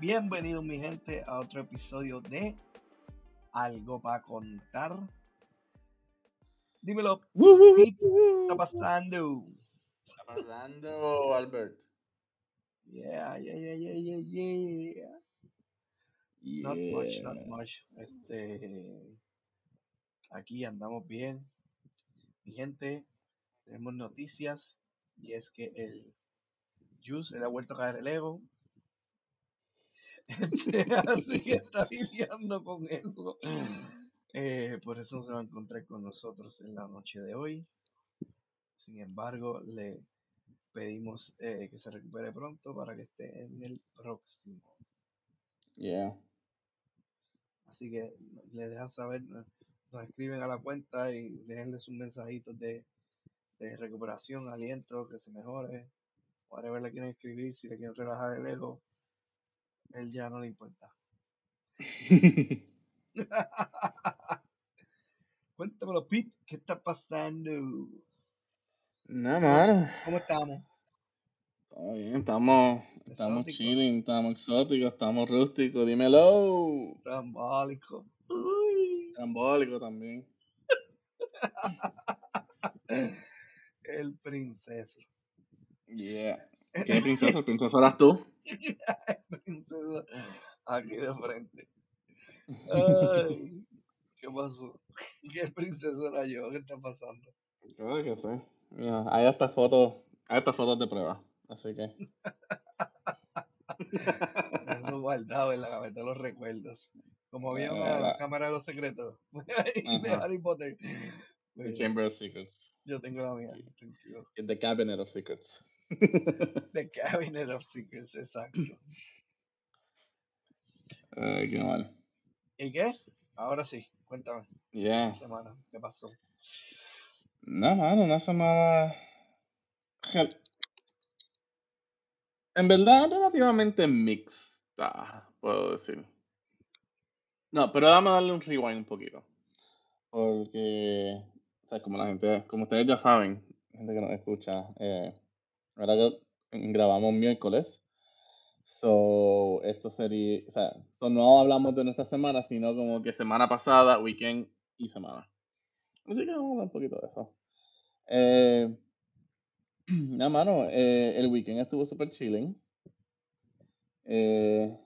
Bienvenidos mi gente a otro episodio de Algo para contar. Dímelo, ¿qué está pasando? ¿Qué está pasando, Albert? Yeah, yeah, yeah, yeah, yeah, yeah. Not much, not much. Este, aquí andamos bien. Mi gente, tenemos noticias y es que el Juice le ha vuelto a caer el ego. Así que está lidiando con eso. Eh, por eso se va a encontrar con nosotros en la noche de hoy. Sin embargo, le pedimos eh, que se recupere pronto para que esté en el próximo. Yeah. Así que le dejan saber, nos escriben a la cuenta y déjenles un mensajito de, de recuperación, aliento, que se mejore. Whatever le quieren escribir, si le quieren relajar el ego, él ya no le importa. Cuéntamelo, Pete, ¿qué está pasando? Nada, mano. ¿Cómo estamos? Está bien, estamos, estamos Exótico. chilling, estamos exóticos, estamos rústicos. Dímelo. Trambólico. Uy, Trambólico también. el princeso. Yeah. ¿Qué princesa? ¿El princesa eras tú? El princeso aquí de frente. Ay, ¿qué pasó? ¿Qué princeso era yo? ¿Qué está pasando? Claro que sí. Mira, hay hasta fotos, hay hasta fotos de prueba. Así que. Eso guardado en la cabeza de los recuerdos. Como había Ah, una la- cámara de los secretos de. Harry Potter. The Chamber of Secrets. yo tengo la mía. The Cabinet of Secrets. The Cabinet of Secrets, exacto. Ay, qué mal. ¿Y qué? Ahora sí, cuéntame. Yeah. Esta semana, ¿qué pasó? No, mano, una semana. En verdad, relativamente mixta, puedo decir. No, pero dame darle un rewind un poquito. Porque, o sea, como la gente, como ustedes ya saben, gente que nos escucha, eh, ahora que grabamos miércoles. So, esto sería, o sea, so no hablamos de nuestra semana, sino como que semana pasada, weekend y semana. Así que vamos a hablar un poquito de eso. Eh, nada, mano, eh, el weekend estuvo super chilling. Eh,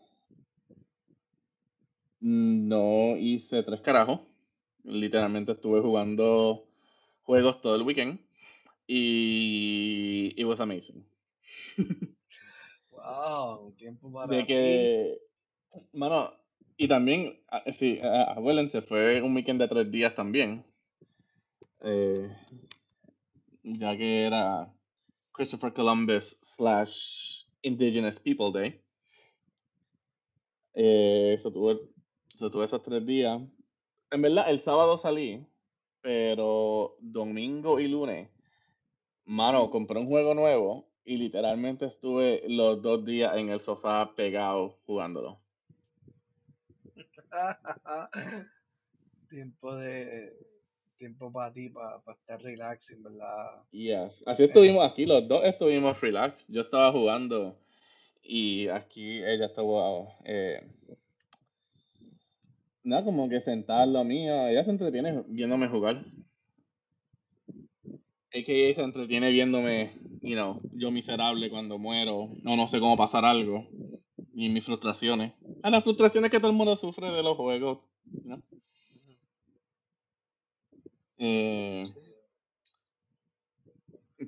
no hice tres carajos. Literalmente estuve jugando juegos todo el weekend. Y it was amazing. Wow, tiempo para De ti. que, mano, y también, ah, sí, ah, acuérdense, fue un weekend de tres días también. Eh, ya que era Christopher Columbus slash Indigenous People Day. Eh, eso tuve, eso tuve esos tres días. En verdad, el sábado salí, pero domingo y lunes, mano, compré un juego nuevo y literalmente estuve los dos días en el sofá pegado jugándolo. tiempo de tiempo para ti, para estar relaxing, ¿verdad? Yes. Así estuvimos aquí, los dos estuvimos relax. Yo estaba jugando y aquí ella estaba, eh, nada, como que sentada al lado mío. Ella se entretiene viéndome jugar. AKA se entretiene viéndome, you know, yo miserable cuando muero, o no sé cómo pasar algo, y mis frustraciones. A las frustraciones que todo el mundo sufre de los juegos, ¿no? Eh,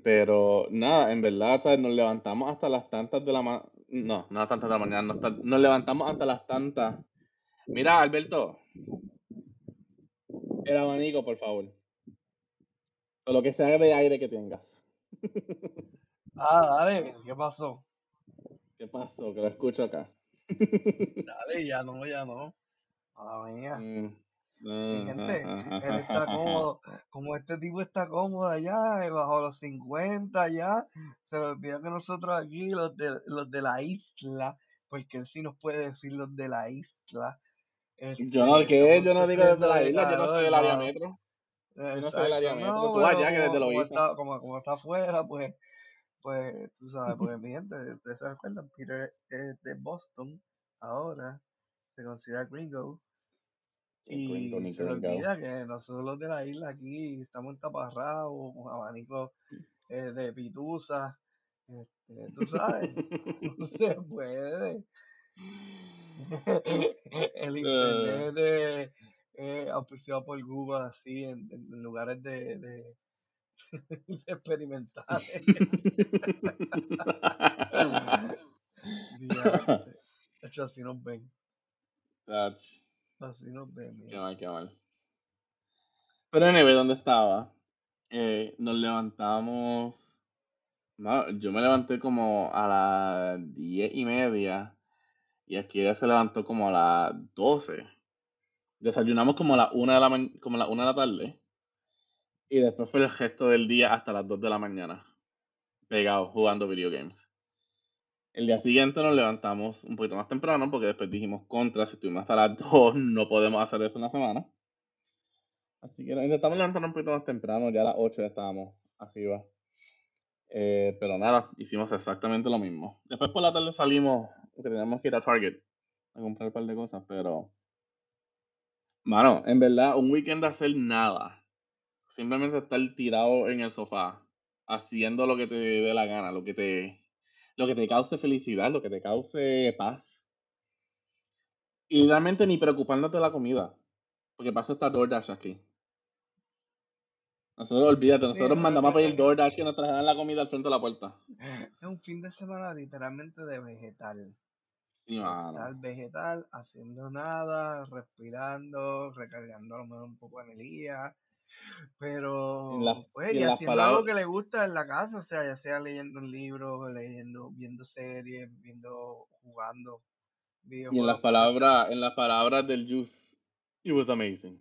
pero nada, en verdad, ¿sabes? Nos levantamos hasta las tantas de la mañana. No, no a tantas de la mañana. no Nos levantamos hasta las tantas. Mira, Alberto. El abanico, por favor. O lo que sea de aire que tengas. Ah, dale, ¿qué pasó? ¿Qué pasó? Que lo escucho acá. Dale, ya no, ya no. A la mía. Mm, Mi ah, gente, ah, ah, él está cómodo, como este tipo está cómodo allá, eh, bajo los 50 ya, se le olvida que nosotros aquí, los de, los de la isla, porque él sí nos puede decir los de la isla, Yo no, este, ¿qué? Yo no digo desde la isla, yo no soy del área metro. Yo no metro. no, Tú allá que como, desde lo como está, como, como está afuera, pues, pues, tú sabes, pues mi gente, ustedes se acuerdan, Peter es de Boston, ahora se considera gringo. Y se olvida que nosotros los de la isla aquí estamos entaparrados con abanicos eh, de pitusa. Este, tú sabes, no se puede. El internet de, eh, auspiciado por Google así en, lugares de, de, experimentales. De hecho, así nos ven. Así nos ven. Qué mal, qué mal. Pero anyway, ¿dónde estaba? Eh, nos levantamos. No, yo me levanté como a las diez y media. Y aquí ya se levantó como a las doce. Desayunamos como a la una de la, como la, una de la tarde. Y después fue el gesto del día hasta las 2 de la mañana. Pegados jugando video games. El día siguiente nos levantamos un poquito más temprano porque después dijimos contra, si estuvimos hasta las 2 no podemos hacer eso una semana. Así que intentamos levantarnos un poquito más temprano, ya a las 8 ya estábamos arriba. Eh, pero nada, hicimos exactamente lo mismo. Después por la tarde salimos, teníamos que ir a Target a comprar un par de cosas, pero Mano, en verdad, un weekend de hacer nada. Simplemente estar tirado en el sofá, haciendo lo que te dé la gana, lo que te, lo que te cause felicidad, lo que te cause paz. Y realmente ni preocupándote de la comida. Porque paso esta DoorDash aquí. Nosotros, olvídate, nosotros mandamos a pedir DoorDash que nos traigan la comida al frente de la puerta. Es un fin de semana literalmente de vegetal vegetal, vegetal, haciendo nada, respirando, recargando a lo mejor un poco de energía, pero pues, y, haciendo algo que le gusta en la casa, o sea, ya sea leyendo un libro, leyendo, viendo series, viendo, jugando Y en las palabras, en las palabras del Juice, it was amazing.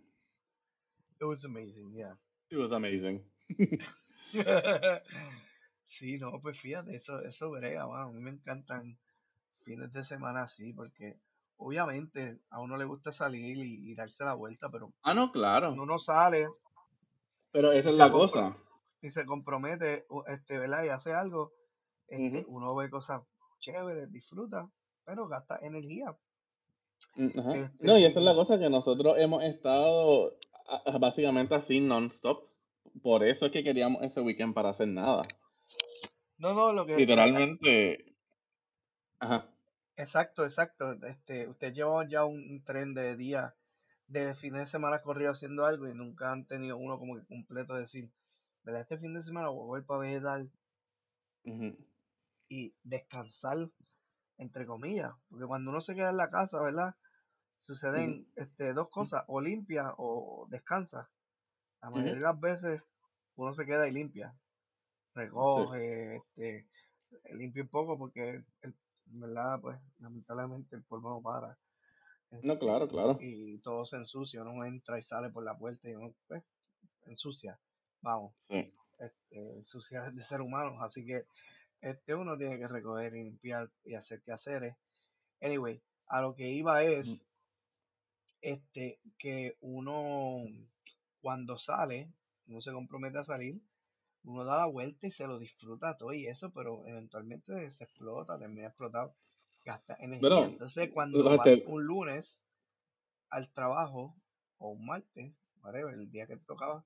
It was amazing, yeah. It was amazing. sí, no, pues fíjate, eso, eso brega, a mí me encantan fines de semana así, porque obviamente a uno le gusta salir y, darse la vuelta, pero ah, no, claro. uno sale. Pero esa es la cosa. Y se compromete, este, ¿verdad? Y hace algo, este, uno ve cosas chéveres, disfruta, pero gasta energía. Mm, este, no, y esa es la cosa que nosotros hemos estado básicamente así non-stop. Por eso es que queríamos ese weekend para hacer nada. No, no, lo que. Literalmente. Ajá. Exacto, exacto. Este, ustedes llevan ya un, tren de días, de fines de semana corrido haciendo algo y nunca han tenido uno como que completo de decir, ¿verdad? Este fin de semana voy a volver para vegetal y descansar, entre comillas, porque cuando uno se queda en la casa, ¿verdad? Suceden este, dos cosas, o limpia o descansa. La mayoría de las veces uno se queda y limpia, recoge, este, limpia un poco porque el ¿verdad? Pues lamentablemente el polvo no para. no, claro, este, claro. Y, todo se ensucia, uno entra y sale por la puerta y uno, pues, ensucia. Vamos. Sí. Este, ensucia de ser humano, así que este uno tiene que recoger y limpiar y hacer quehaceres. Anyway, a lo que iba es este que uno cuando sale, uno se compromete a salir, uno da la vuelta y se lo disfruta todo y eso, pero eventualmente se explota, termina explotado, gasta energía. Entonces, cuando vas un lunes al trabajo o un martes, whatever, el día que te tocaba,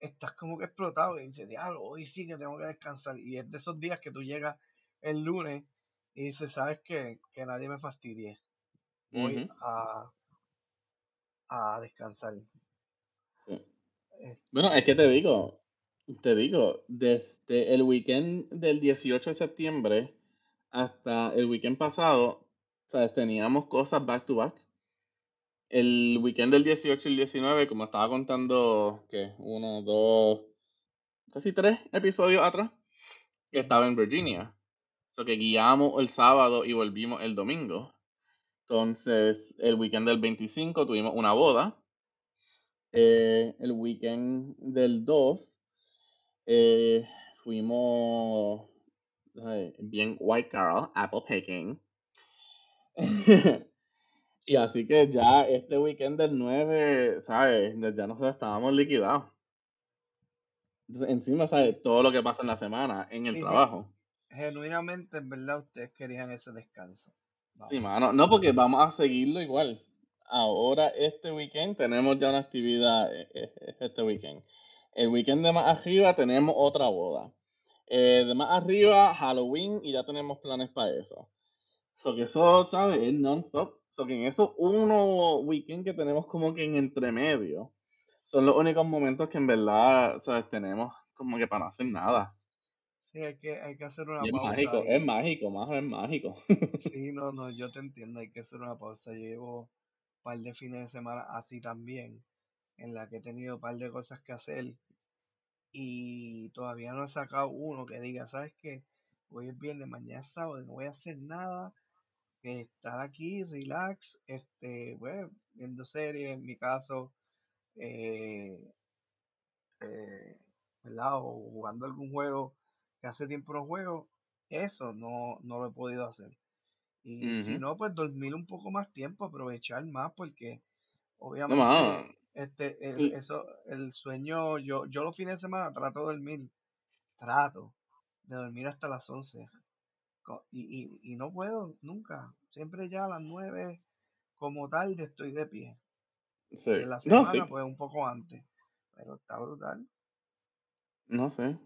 estás como que explotado y dices, diablo, hoy sí que tengo que descansar. Y es de esos días que tú llegas el lunes y dices, ¿sabes qué? Que nadie me fastidie. Voy a, a descansar. bueno, es que te digo, te digo, desde el weekend del 18 de septiembre hasta el weekend pasado, ¿sabes? teníamos cosas back to back. El weekend del 18 y el 19, como estaba contando, que uno, dos, casi tres episodios atrás, estaba en Virginia. So que guiamos el sábado y volvimos el domingo. Entonces, el weekend del 25 tuvimos una boda. Eh, el weekend del 2 eh, fuimos bien white girl, apple picking. y así que ya este weekend del 9, ¿sabes? Ya nosotros estábamos liquidados. Entonces, encima, ¿sabes? Todo lo que pasa en la semana, en el trabajo. Genuinamente, en verdad, ustedes querían ese descanso. Sí, mano. No, porque vamos a seguirlo igual. Ahora, este weekend, tenemos ya una actividad eh, eh, este weekend. El weekend de más arriba tenemos otra boda. Eh, de más arriba, Halloween, y ya tenemos planes para eso. So que eso, ¿sabes? Es non-stop. So que en esos uno weekend que tenemos como que en entremedio, son los únicos momentos que en verdad, ¿sabes? Tenemos como que para no hacer nada. Sí, hay que, hay que hacer una es pausa. Mágico, ahí. es mágico, más es mágico. Sí, no, no, yo te entiendo, hay que hacer una pausa. Llevo un par de fines de semana así también, en la que he tenido un par de cosas que hacer y todavía no he sacado uno que diga, ¿sabes qué? Hoy es viernes, mañana es sábado, no voy a hacer nada, que estar aquí, relax, este, bueno, viendo series, en mi caso, eh, eh, ¿verdad? O jugando algún juego que hace tiempo no juego, eso no, no lo he podido hacer. Y si no, pues dormir un poco más tiempo, aprovechar más, porque obviamente. Este, el, eso, el sueño, yo, yo los fines de semana trato de dormir, trato de dormir hasta las 11 co- y, y, y no puedo nunca, siempre ya a las 9 como tarde estoy de pie. Sí. En la No, semana, sí. pues un poco antes, pero está brutal. No sé.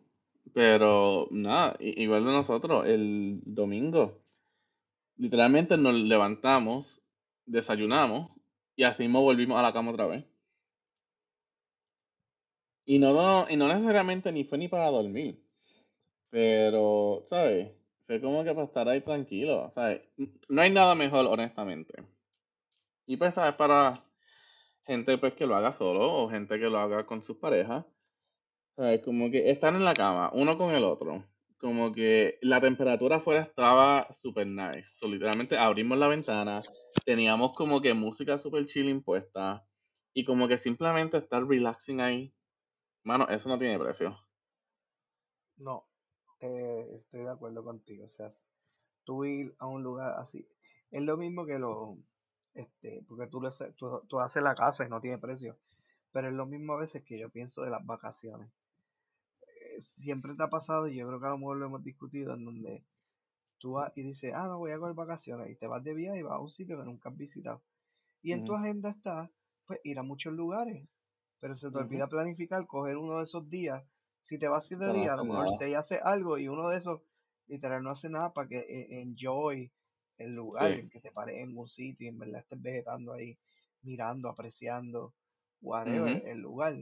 Pero nada, igual de nosotros, el domingo, literalmente nos levantamos, desayunamos y así mismo volvimos a la cama otra vez. Y no, no, y no necesariamente ni fue ni para dormir. Pero, ¿sabes? Fue como que para estar ahí tranquilo, ¿sabes? No hay nada mejor, honestamente. Y pues, ¿sabes? Para gente pues que lo haga solo o gente que lo haga con sus parejas. ¿Sabes? Como que están en la cama, uno con el otro. Como que la temperatura afuera estaba super nice. So, literalmente abrimos la ventana, teníamos como que música super chill impuesta. Y como que simplemente estar relaxing ahí. Mano, eso no tiene precio. No, te- estoy de acuerdo contigo. O sea, tú ir a un lugar así, es lo mismo que lo, este, porque tú, lo haces- tú, tú haces la casa y no tiene precio, pero es lo mismo a veces que yo pienso de las vacaciones. Eh, siempre te ha pasado, y yo creo que a lo mejor lo hemos discutido, en donde tú vas y dices, ah, no, voy a coger vacaciones, y te vas de viaje y vas a un sitio que nunca has visitado. Y en tu agenda está, pues, ir a muchos lugares, pero se te olvida planificar, coger uno de esos días. Si te vas siete días, a lo mejor seis hace algo y uno de esos, literal, no hace nada para que eh, enjoy el lugar, Sí. en que te pares en un sitio y en verdad estés vegetando ahí, mirando, apreciando, whatever, Ujú, el lugar.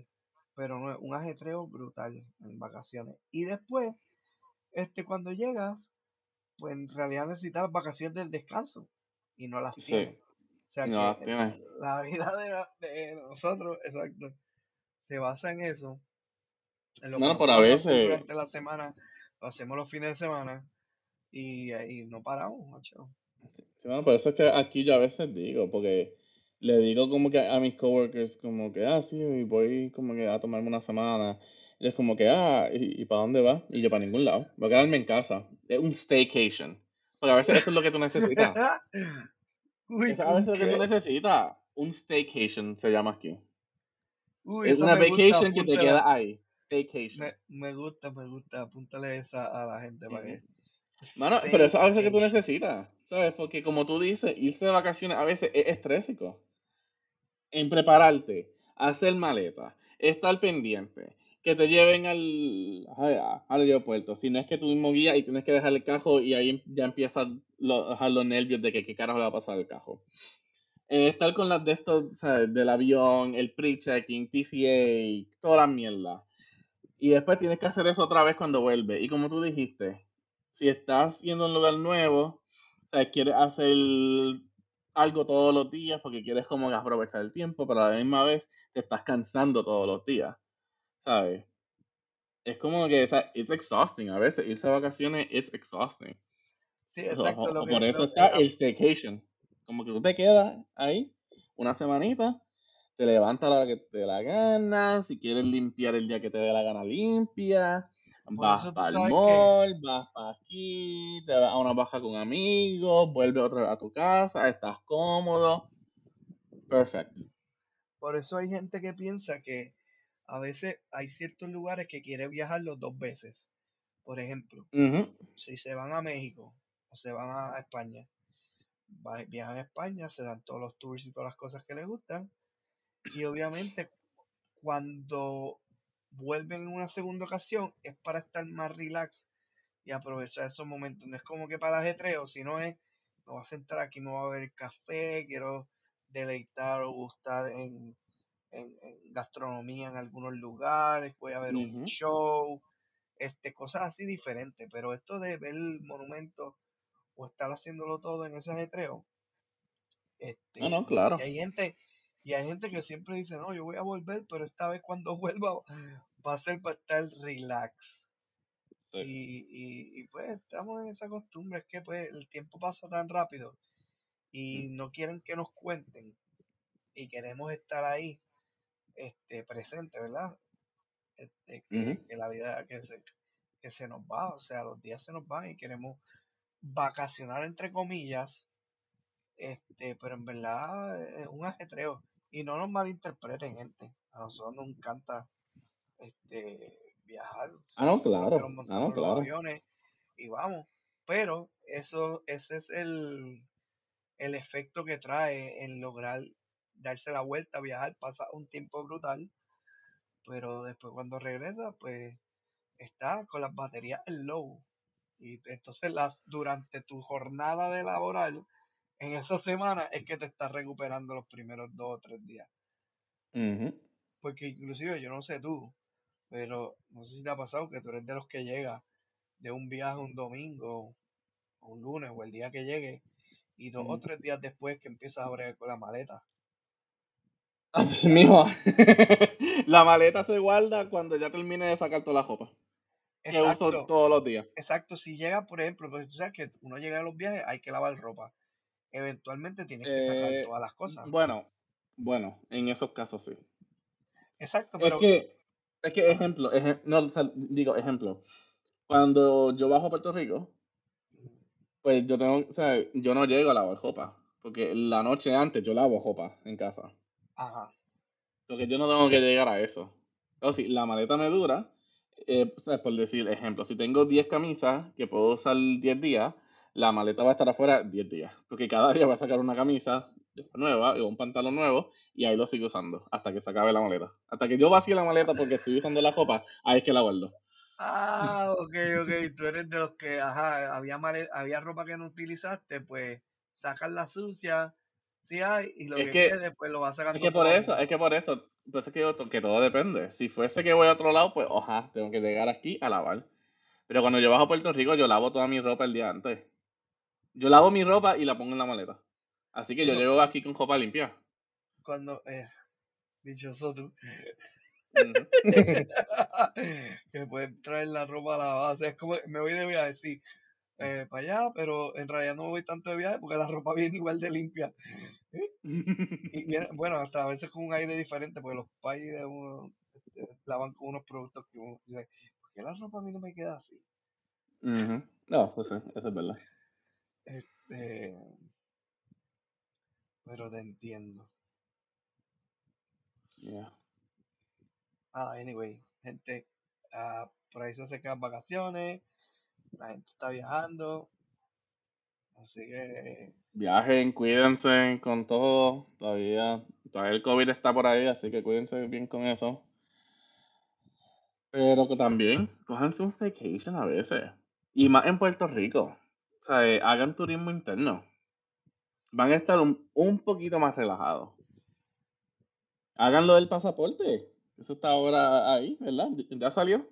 Pero no es un ajetreo brutal en vacaciones. Y después, este, cuando llegas, pues en realidad necesitas vacaciones del descanso y no las Sí. tienes. Sea No que la vida de, de nosotros, exacto, se basa en eso, en lo no por a veces, durante la semana, lo hacemos los fines de semana y, y no paramos, macho. sí, bueno, por eso es que aquí yo a veces digo, porque le digo como que a mis coworkers, como que, ah, sí, voy como que a tomarme una semana. Y es como que, ah, ¿y, y para dónde vas? Y yo, para ningún lado. Voy a quedarme en casa. Es un staycation. Porque a veces eso es lo que tú necesitas. Uy, Eso a veces ¿un es lo que tú necesitas. Un staycation se llama aquí. Uy, Es una gusta, vacation que te queda ahí. Staycation. Me, me gusta, me gusta, apúntale esa a la gente para que... Mano, pero eso a veces que tú necesitas, ¿sabes? Porque como tú dices, irse de vacaciones a veces es estrésico. En prepararte, hacer maletas, estar pendiente, que te lleven al, al aeropuerto. Si no es que tú mismo guías y tienes que dejar el cajo y ahí ya empiezan lo- ajá, los nervios de que qué carajo le va a pasar al cajo. Eh, estar con las de estos, ¿sabes? Del avión, el pre-checking, TCA, toda la mierda. Y después tienes que hacer eso otra vez cuando vuelve. Y como tú dijiste, si estás yendo un lugar nuevo, sea, quieres hacer algo todos los días porque quieres como aprovechar el tiempo, pero a la misma vez te estás cansando todos los días, ¿sabes? Es como que, it's exhausting a veces. Irse de vacaciones es exhausting. Sí, So, exacto, lo por que... eso está el staycation. Como que tú te quedas ahí una semanita, te levantas la hora que te dé la gana, si quieres limpiar el día que te dé la gana, limpia, vas para el que... mall, vas para aquí, te vas a una baja con amigos, vuelves otra vez a tu casa, estás cómodo. Perfect. Por eso hay gente que piensa que a veces hay ciertos lugares que quiere viajarlos dos veces. Por ejemplo, si se van a México o se van a España, viajan a España, se dan todos los tours y todas las cosas que les gustan. Y obviamente cuando vuelven en una segunda ocasión es para estar más relax y aprovechar esos momentos. No es como que para el ajetreo, sino es, me voy a sentar aquí, me voy a beber café, quiero deleitar o gustar en, gastronomía en algunos lugares, voy a ver un show, este, cosas así diferentes. Pero esto de ver el monumento o estar haciéndolo todo en ese ajetreo, este, no, no, claro. Y hay gente, y hay gente que siempre dice, no, yo voy a volver, pero esta vez cuando vuelva va a ser para estar relax. Y, y, pues estamos en esa costumbre, es que pues el tiempo pasa tan rápido y no quieren que nos cuenten y queremos estar ahí este presente, ¿verdad? Este, que, la vida que se, que se nos va, o sea, los días se nos van y queremos vacacionar entre comillas, este, pero en verdad es un ajetreo y no nos malinterpreten gente, a nosotros nos encanta este viajar. Ah, no, claro. Ah, no, claro. Aviones y vamos. Pero eso, ese es el, el efecto que trae en lograr darse la vuelta, viajar, pasa un tiempo brutal. Pero después cuando regresa, pues está con las baterías en low. Y entonces las durante tu jornada de laboral, en esa semana es que te estás recuperando los primeros dos o tres días. Porque inclusive yo no sé tú, pero no sé si te ha pasado que tú eres de los que llega de un viaje un domingo, o un lunes, o el día que llegue, y dos o tres días después que empiezas a abrir con la maleta. Ah, pues, mijo, la maleta se guarda cuando ya termine de sacar toda la ropa. Que uso todos los días. Exacto, si llega, por ejemplo, porque tú sabes que uno llega a los viajes, hay que lavar ropa. Eventualmente tienes que sacar eh, todas las cosas. Bueno, bueno, en esos casos sí. Exacto, pero. Es que es que ejemplo, no, digo ejemplo. Cuando yo bajo a Puerto Rico, pues yo tengo, o sea, yo no llego a lavar jopa, porque la noche antes yo lavo jopa en casa. Ajá. Porque yo no tengo que llegar a eso. O si la maleta me dura, eh, por decir ejemplo, si tengo 10 camisas que puedo usar 10 días, la maleta va a estar afuera 10 días. Porque cada día voy a sacar una camisa nueva o un pantalón nuevo y ahí lo sigo usando hasta que se acabe la maleta. Hasta que yo vacíe la maleta porque estoy usando la copa, ahí es que la guardo. Ah, ok, ok. Tú eres de los que, ajá, había, había ropa que no utilizaste, pues sacas la sucia, y lo que, quede, pues lo sacando. Es que por eso, es que por eso, entonces que, que todo depende. Si fuese que voy a otro lado, pues, ojalá, tengo que llegar aquí a lavar. Pero cuando yo bajo a Puerto Rico, yo lavo toda mi ropa el día antes. Yo lavo mi ropa y la pongo en la maleta. Así que yo llego aquí con ropa limpia. Cuando, eh, dichoso tú. que puedes traer la ropa a la base. Es como, me voy de viaje, sí, eh, para allá, pero en realidad no me voy tanto de viaje porque la ropa viene igual de limpia. Y bueno, hasta a veces con un aire diferente, porque los países uno este, lavan con unos productos que uno dice, ¿por qué la ropa a mí no me queda así? No, eso sí, eso es verdad. Este, pero te entiendo. Yeah. Ah, anyway, gente, uh, por ahí se acercan vacaciones, la gente está viajando, así que... Viajen, cuídense con todo, todavía, todavía el COVID está por ahí, así que cuídense bien con eso. Pero que también, cójanse un staycation a veces, y más en Puerto Rico, o sea, eh, hagan turismo interno van a estar un, poquito más relajados. Háganlo del pasaporte. Eso está ahora ahí, ¿verdad? ¿Ya salió?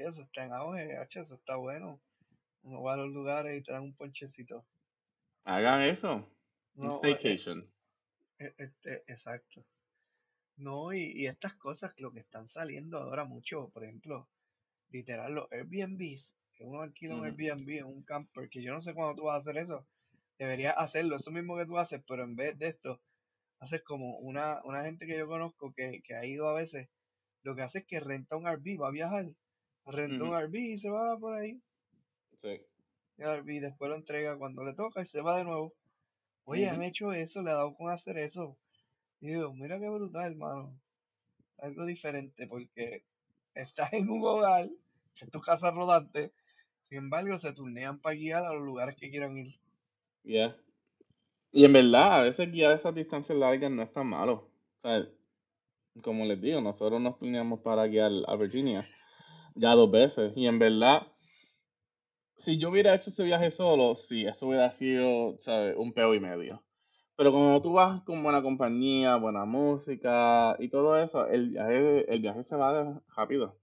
Eso está en auge, eso está bueno. Uno va a los lugares y te dan un ponchecito. Hagan eso. un staycation. Eh, eh, este, exacto. No, y, estas cosas, lo que están saliendo ahora mucho, por ejemplo, literal, los Airbnbs, que uno alquila un Airbnb en un camper, que yo no sé cuándo tú vas a hacer eso, deberías hacerlo, eso mismo que tú haces, pero en vez de esto, haces como una, una gente que yo conozco que, ha ido a veces, lo que hace es que renta un RV, va a viajar, renta un RV y se va por ahí. Sí. Y el RV después lo entrega cuando le toca y se va de nuevo. Oye, han hecho eso, le ha dado con hacer eso. Y digo, mira qué brutal, hermano. Algo diferente, porque estás en un hogar, que es tu casa rodante, sin embargo, se turnean para guiar a los lugares que quieran ir. Yeah. Y en verdad, a veces guiar esas distancias largas no es tan malo. O sea, como les digo, nosotros nos teníamos para guiar a Virginia ya dos veces. Y en verdad, si yo hubiera hecho ese viaje solo, sí, eso hubiera sido, ¿sabes? Un peo y medio. Pero como tú vas con buena compañía, buena música y todo eso, el viaje, el viaje se va rápido.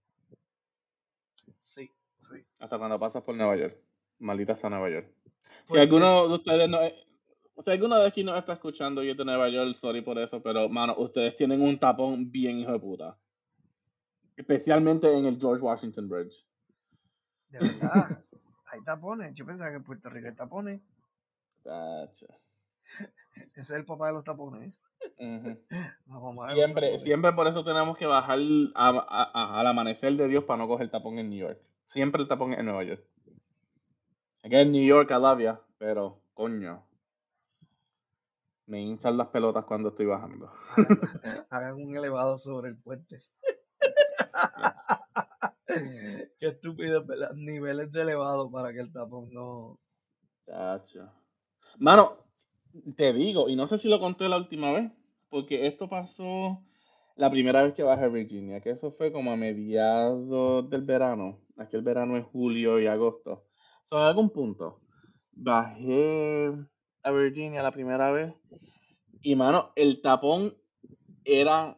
Sí, sí. Hasta cuando pasas por Nueva York. Maldita sea Nueva York. Si alguno de ustedes no, si alguno de aquí no está escuchando y es de Nueva York, sorry por eso, pero mano, ustedes tienen un tapón bien hijo de puta. Especialmente en el George Washington Bridge. De verdad, hay tapones. Yo pensaba que en Puerto Rico hay tapones. Tacho. Ese es el papá de los tapones. Siempre, tapones. siempre por eso tenemos que bajar a- a- a- al amanecer de Dios para no coger tapón en New York. Siempre el tapón en Nueva York. Aquí en New York, ya, pero coño. Me hinchan las pelotas cuando estoy bajando. Hagan, hagan un elevado sobre el puente. Qué estúpido, ¿verdad? Niveles de elevado para que el tapón no. Chacho. Mano, te digo, y no sé si lo conté la última vez, porque esto pasó la primera vez que bajé a Virginia, que eso fue como a mediados del verano. Aquel verano en julio y agosto. So, en algún punto, bajé a Virginia la primera vez, y mano, el tapón era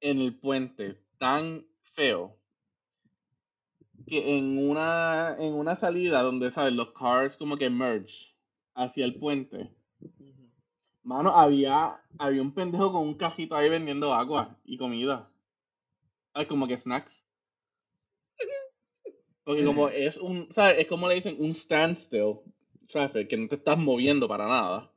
en el puente tan feo que en una, en una salida donde, ¿sabes? Los cars como que merge hacia el puente. Mano, había, había un pendejo con un cajito ahí vendiendo agua y comida. Ay, como que snacks. Porque como es un, ¿sabes? Es como le dicen, un standstill traffic, que no te estás moviendo para nada.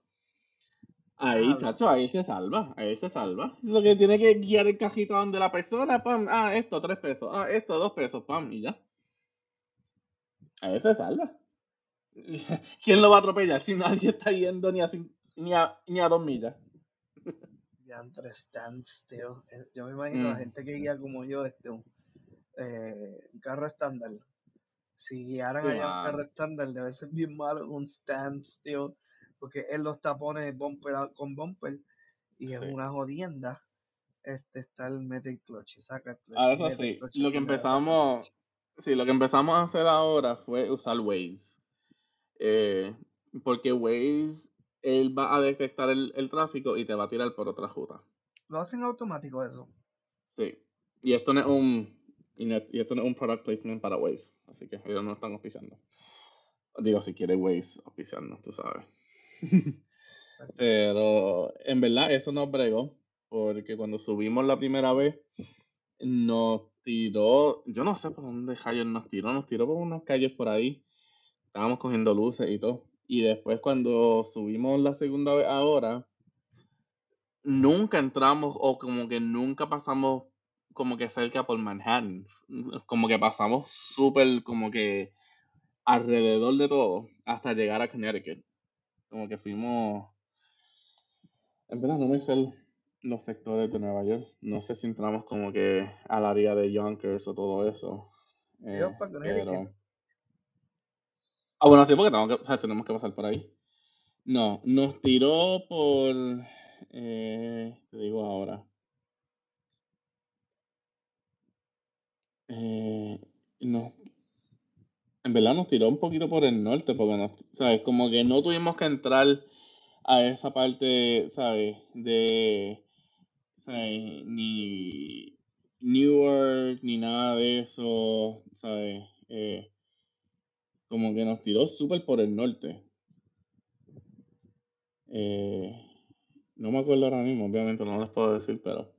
Ahí, Claro. chacho, ahí se salva, ahí se salva. Lo que tiene que guiar el cajito donde la persona, pam, ah, esto, tres pesos, ah, esto, dos pesos, pam, y ya. Ahí se salva. ¿Quién lo va a atropellar si nadie está yendo ni a, ni a, ni a dos millas? Ya entre standstill. Eh, Yo me imagino la Mm. gente que guía como yo, este, un, eh, un carro estándar. Si guiaran Sí, allá un carro estándar, debe ser bien malo un standstill. Porque en los tapones bumper con bumper. Y es una jodienda. Este está el mete el clutch saca el clutch. Ahora y eso sí, clutch lo que empezamos, sí, lo que empezamos a hacer ahora fue usar Waze. Eh, porque Waze, él va a detectar el, el tráfico y te va a tirar por otra ruta. Lo hacen automático eso. Sí. Y esto no es un, y esto no es un product placement para Waze. Así que ellos no están auspiciando. Digo, si quiere Waze auspiciarnos, tú sabes. Pero en verdad eso nos bregó. Porque cuando subimos la primera vez, nos tiró, yo no sé por dónde Javier nos tiró, nos tiró por unas calles por ahí. Estábamos cogiendo luces y todo. Y después cuando subimos la segunda vez ahora, nunca entramos o como que nunca pasamos como que cerca por Manhattan. Como que pasamos súper como que alrededor de todo hasta llegar a Connecticut. Como que fuimos... En verdad no me sé los sectores de Nueva York. No sé si entramos como que al área de Yonkers o todo eso. Eh, para Connecticut. pero... Ah, bueno, sí, porque tenemos que, o sea, tenemos que pasar por ahí. No, nos tiró por... eh, te digo ahora. Eh, no, en verdad nos tiró un poquito por el norte, porque nos, ¿sabes? Como que no tuvimos que entrar a esa parte, ¿sabes? De, ¿sabes? Ni Newark, ni nada de eso, ¿sabes? Eh, como que nos tiró súper por el norte. Eh, no me acuerdo ahora mismo, obviamente no les puedo decir, pero...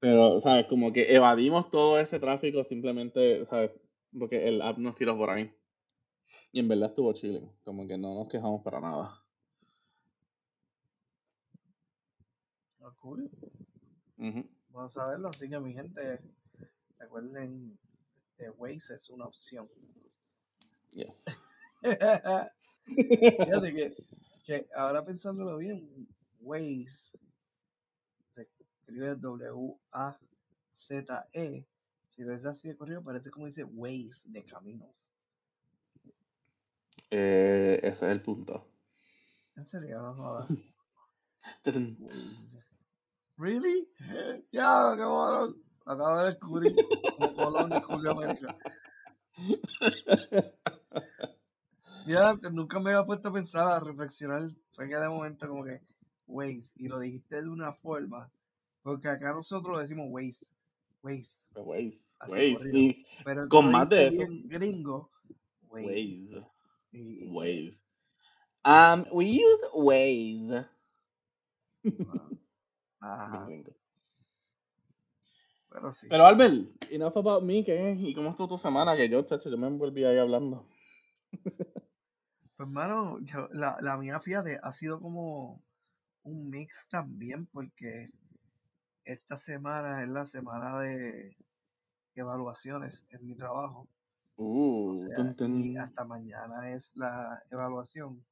Pero, ¿sabes? Como que evadimos todo ese tráfico simplemente, ¿sabes? Porque el app nos tiró por ahí. Y en verdad estuvo chilling. Como que no nos quejamos para nada. Ah, cool. Ujú. Vamos a verlo, así que mi gente, recuerden, este, Waze es una opción. Yes. Fíjate que, que ahora pensándolo bien, Waze se escribe W-A-Z-E. Si ves así de corrido, parece como dice Waze de caminos. Eh, ese es el punto. En serio, no jodas. ¿Really? Ya, qué bueno. Acaba de descubrir como Colón descubrió América. Ya, nunca me había puesto a pensar, a reflexionar. Fue que de momento como que, Waze, y lo dijiste de una forma, porque acá nosotros lo decimos Waze. Waze. Waze, Waze, sí. Pero Con más de eso. gringo. Waze. Waze. Y- y- Waze. Um, we use Waze. Ajá, Gringo. pero sí. Pero Albert, enough about me, ¿qué? ¿Y cómo estuvo tu semana? Que yo, chacho, yo me envolví ahí hablando. Pues hermano, yo, la, la mía, fíjate, ha sido como un mix también, porque esta semana es la semana de evaluaciones en mi trabajo. Uh, O sea, y hasta mañana es la evaluación.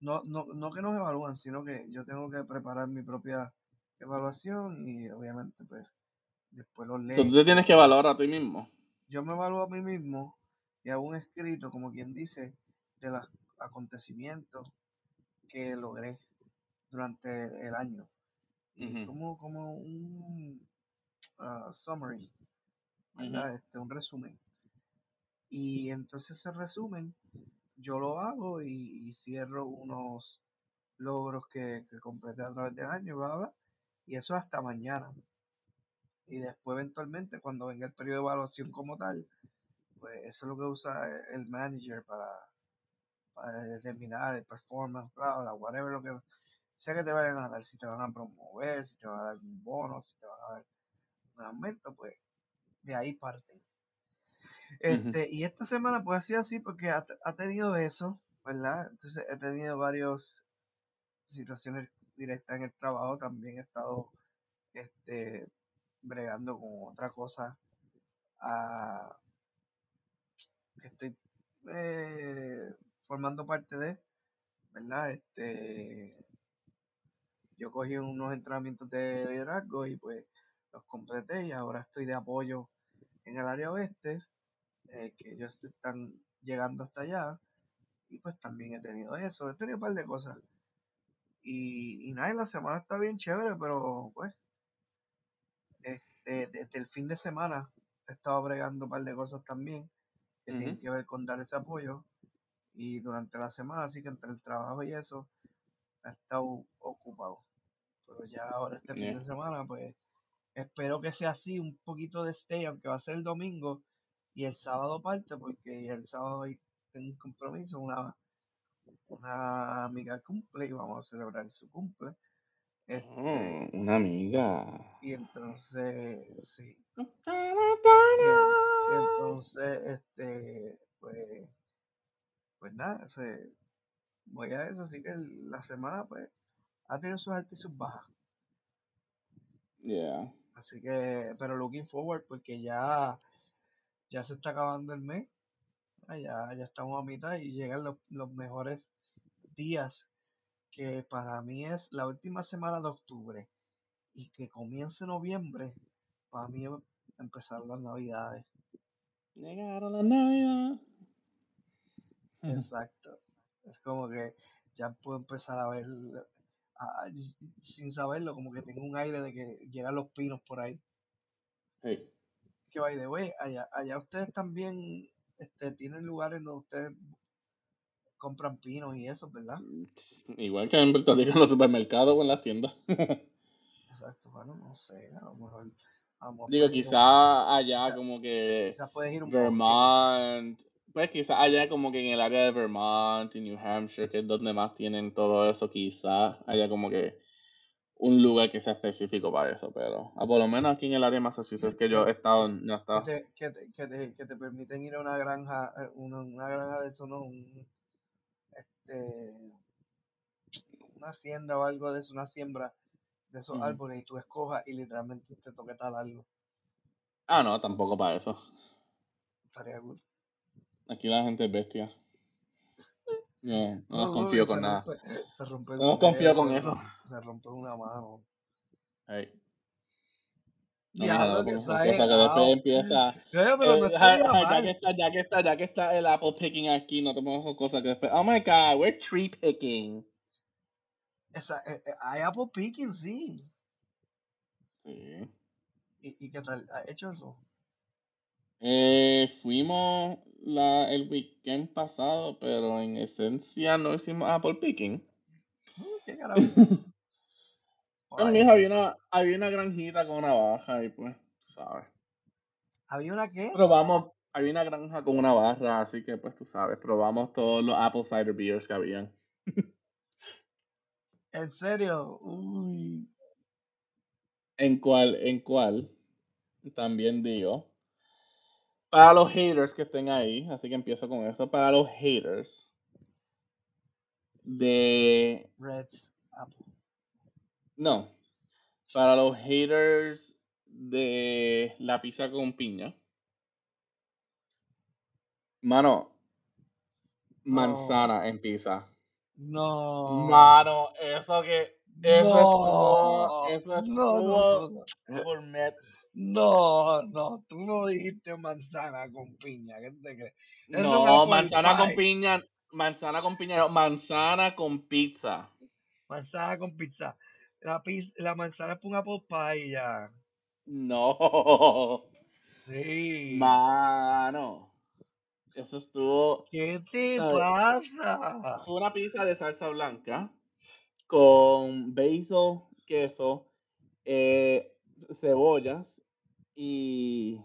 No, no, no que nos evalúan, sino que yo tengo que preparar mi propia evaluación y obviamente pues después los So, tú te tienes que valorar a ti mismo. Yo me evalúo a mí mismo y hago un escrito, como quien dice, de los acontecimientos que logré durante el año. Ujú. como, como un ah, summary, ¿verdad? Este, un resumen. Y entonces ese resumen yo lo hago y, y cierro unos logros que, que completé a través del año, bla, bla, bla, y eso hasta mañana. Y después eventualmente cuando venga el periodo de evaluación como tal, pues eso es lo que usa el manager para, para determinar el performance, bla, bla, whatever lo que sea que te vayan a dar, si te van a promover, si te van a dar un bono, si te van a dar un aumento, pues de ahí parten. Este, y esta semana pues ha sido así porque ha, ha tenido eso, ¿verdad? Entonces he tenido varias situaciones directas en el trabajo, también he estado este, bregando con otra cosa ah, que estoy eh, formando parte de, ¿verdad? Este, yo cogí unos entrenamientos de liderazgo y pues los completé y ahora estoy de apoyo en el área oeste, eh, que ellos están llegando hasta allá y pues también he tenido eso, he tenido un par de cosas. Y, y nada, la semana está bien chévere, pero pues este, desde el fin de semana he estado bregando un par de cosas también que tienen Ujú. que ver con dar ese apoyo. Y durante la semana, así que entre el trabajo y eso, he estado ocupado. Pero ya ahora este fin de semana, pues espero que sea así, un poquito de stay, aunque va a ser el domingo y el sábado parte, porque el sábado hay- tengo un compromiso, una, una amiga cumple y vamos a celebrar su cumple. Este, Oh, una amiga. y entonces, sí. Y entonces, este, pues, pues nada, se- voy a eso, así que el- la semana, pues, ha tenido sus altas y sus bajas. Yeah. Así que, pero looking forward, porque ya, ya se está acabando el mes, ah, ya, ya estamos a mitad y llegan los, los mejores días, que para mí es la última semana de octubre y que comience noviembre, para mí es empezar las navidades. Llegaron las navidades. Exacto. Es como que ya puedo empezar a ver, a- sin saberlo, como que tengo un aire de que llegan los pinos por ahí. Hey. Que by the way, allá, allá ustedes también este, tienen lugares donde ustedes compran pinos y eso, ¿verdad? Igual que en Puerto Rico en los supermercados o en las tiendas. Exacto, bueno, no sé, a lo mejor, a lo mejor Digo, un- quizá allá como que quizás puedes ir un. Vermont, pues quizá allá como que en el área de Vermont y New Hampshire, que es donde más tienen todo eso, quizá haya como que un lugar que sea específico para eso, pero por lo menos aquí en el área de Massachusetts que yo he estado, no he que te, que, te, que, te, que te permiten ir a una granja, eh, una, una granja de eso, ¿no? Un, este, una hacienda o algo de eso, una siembra de esos árboles y tú escojas y literalmente te toque talarlo. Ah, no, tampoco para eso. Estaría cool. Aquí la gente es bestia. No, no nos No, confío con nada. rompe- se rompe No nos confío con se- eso. Se rompe una mano. Hey. No, Diablo que que después empieza. Pero Eh, ja- ya mal. que está, ya que está, ya que está el apple picking aquí, no con cosas que después. Oh my god, we're tree picking. Esa, eh, eh, hay apple picking, sí. Sí. ¿Y, y qué tal? ¿Ha hecho eso? Eh, fuimos la, el weekend pasado, pero en esencia no hicimos apple picking. ¿Qué carajo? Mija, había una, había una granjita con una baja y pues, tú sabes. ¿Había una qué? Probamos, había una granja con una barra, así que pues tú sabes, probamos todos los apple cider beers que habían. ¿En serio? Uy. En cual, en cual, también digo, para los haters que estén ahí, así que empiezo con eso, para los haters de, Reds Apple. no, para los haters de la pizza con piña, mano, manzana en pizza. No. Mano, eso que, eso No. estuvo, eso estuvo no. gourmet. No, no, tú no dijiste manzana con piña, ¿qué te crees? No, manzana con piña, manzana con piña, no, manzana con pizza. Manzana con pizza. La, piz- la manzana es un apple pie ya. No, Sí. mano, eso estuvo, ¿Qué te ¿sabes? pasa? Fue una pizza de salsa blanca con basil, queso, eh, cebollas y,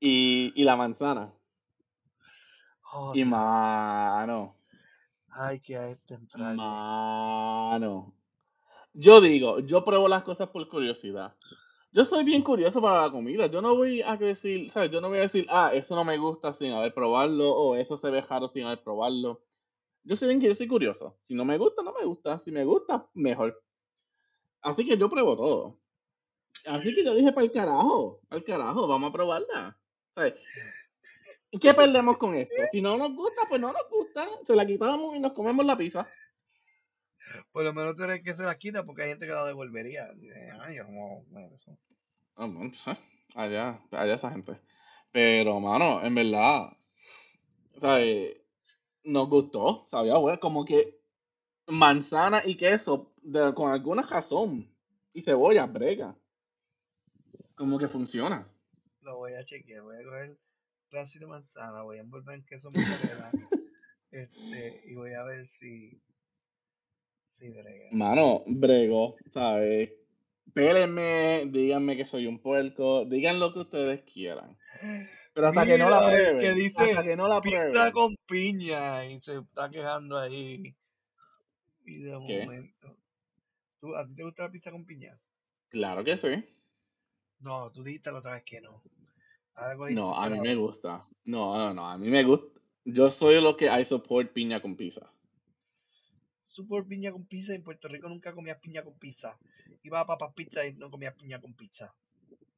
y, y la manzana. Oh, Y Dios. mano, Ay, que a este entrarle. mano. Yo digo, yo pruebo las cosas por curiosidad. Yo soy bien curioso para la comida. Yo no voy a decir, ¿sabes? Yo no voy a decir, ah, eso no me gusta sin haber probarlo, o eso se ve raro sin haber probarlo. Yo soy bien que yo soy curioso. Si no me gusta, no me gusta. Si me gusta, mejor. Así que yo pruebo todo. Así que yo dije, para el carajo, para el carajo, vamos a probarla. ¿Qué perdemos con esto? Si no nos gusta, pues no nos gusta. Se la quitamos y nos comemos la pizza. Por lo menos tienes que se la quita porque hay gente que la devolvería. Ay, eso. Ah, bueno, pues, eh, allá, allá esa gente. Pero, mano, en verdad, ¿sabes? Nos gustó, sabía, bueno, como que manzana y queso de- con alguna razón y cebolla, brega. Como que funciona. Lo voy a chequear. Voy a coger pedacito de manzana, voy a envolver en queso mozzarella. este, y voy a ver si. Si brega. Mano, brego, ¿sabes? Pélenme, díganme que soy un puerco, digan lo que ustedes quieran. Pero hasta que no la prueben, que dice hasta que no la Pizza con piña y se está quejando ahí. Y de ¿Qué? momento. ¿Tú, ¿A ti te gusta la pizza con piña? Claro que sí. No, tú dijiste la otra vez que no. Cogiste No, a mí me gusta. No, no, no, a mí me gusta. Yo soy lo que I support piña con pizza. Super piña con pizza. En Puerto Rico nunca comías piña con pizza. Iba a papas pizza y no comías piña con pizza.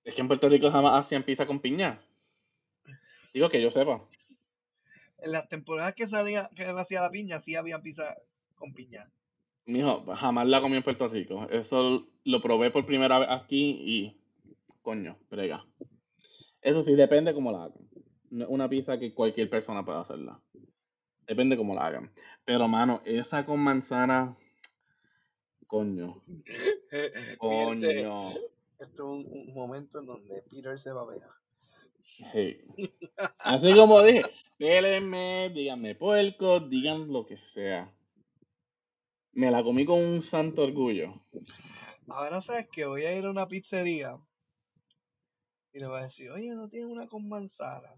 Es que en Puerto Rico jamás hacían pizza con piña. Digo que yo sepa. En las temporadas que salía, que hacía la piña, sí había pizza con piña. Mijo, jamás la comí en Puerto Rico. Eso lo probé por primera vez aquí y. Coño, brega. Eso sí, depende cómo la hagan. Una pizza que cualquier persona pueda hacerla. Depende cómo la hagan. Pero, mano, esa con manzana. Coño. Coño. esto es un, un momento en donde Peter se va a ver. Hey. Así como dije, pélenme, díganme puerco, digan lo que sea. Me la comí con un santo orgullo. Ahora sabes que voy a ir a una pizzería y le voy a decir, oye, no tiene una con manzana.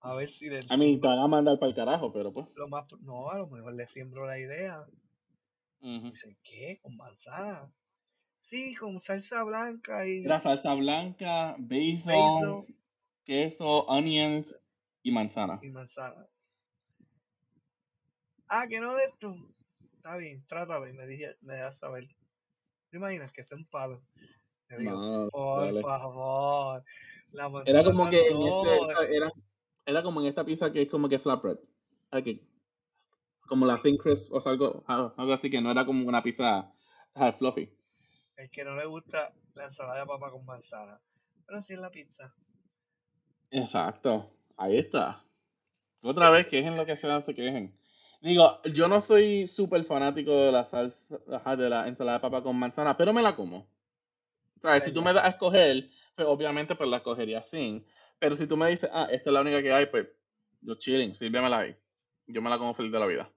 A ver si le A mí te van a mandar para el carajo, pero pues. lo más. No, a lo mejor le siembro la idea. Dice, ¿qué? ¿Con manzana? Sí, con salsa blanca y Era salsa blanca, basil, basil queso, onions y manzana. y manzana. Ah, que no de esto. Está bien, trátalo y me, dije, me dejas saber. ¿Te imaginas que sea un palo? Digo, No, por dale. favor, la Era como que en este, era, era como en esta pizza que es como que flatbread. Aquí. Como la thin crisp o sea, algo, algo así que no era como una pizza ah, fluffy. El que no le gusta la ensalada de papa con manzana. Pero sí es la pizza. Exacto. Ahí está. Otra vez, que es en lo que se se quejen. Digo, yo no soy súper fanático de la salsa, de la ensalada de papa con manzana, pero me la como. Si tú me das a escoger, pues obviamente pues la escogería sin. Pero si tú me dices, ah, esta es la única que hay, pues yo chilling, sírvemela ahí. Yo me la como feliz de la vida.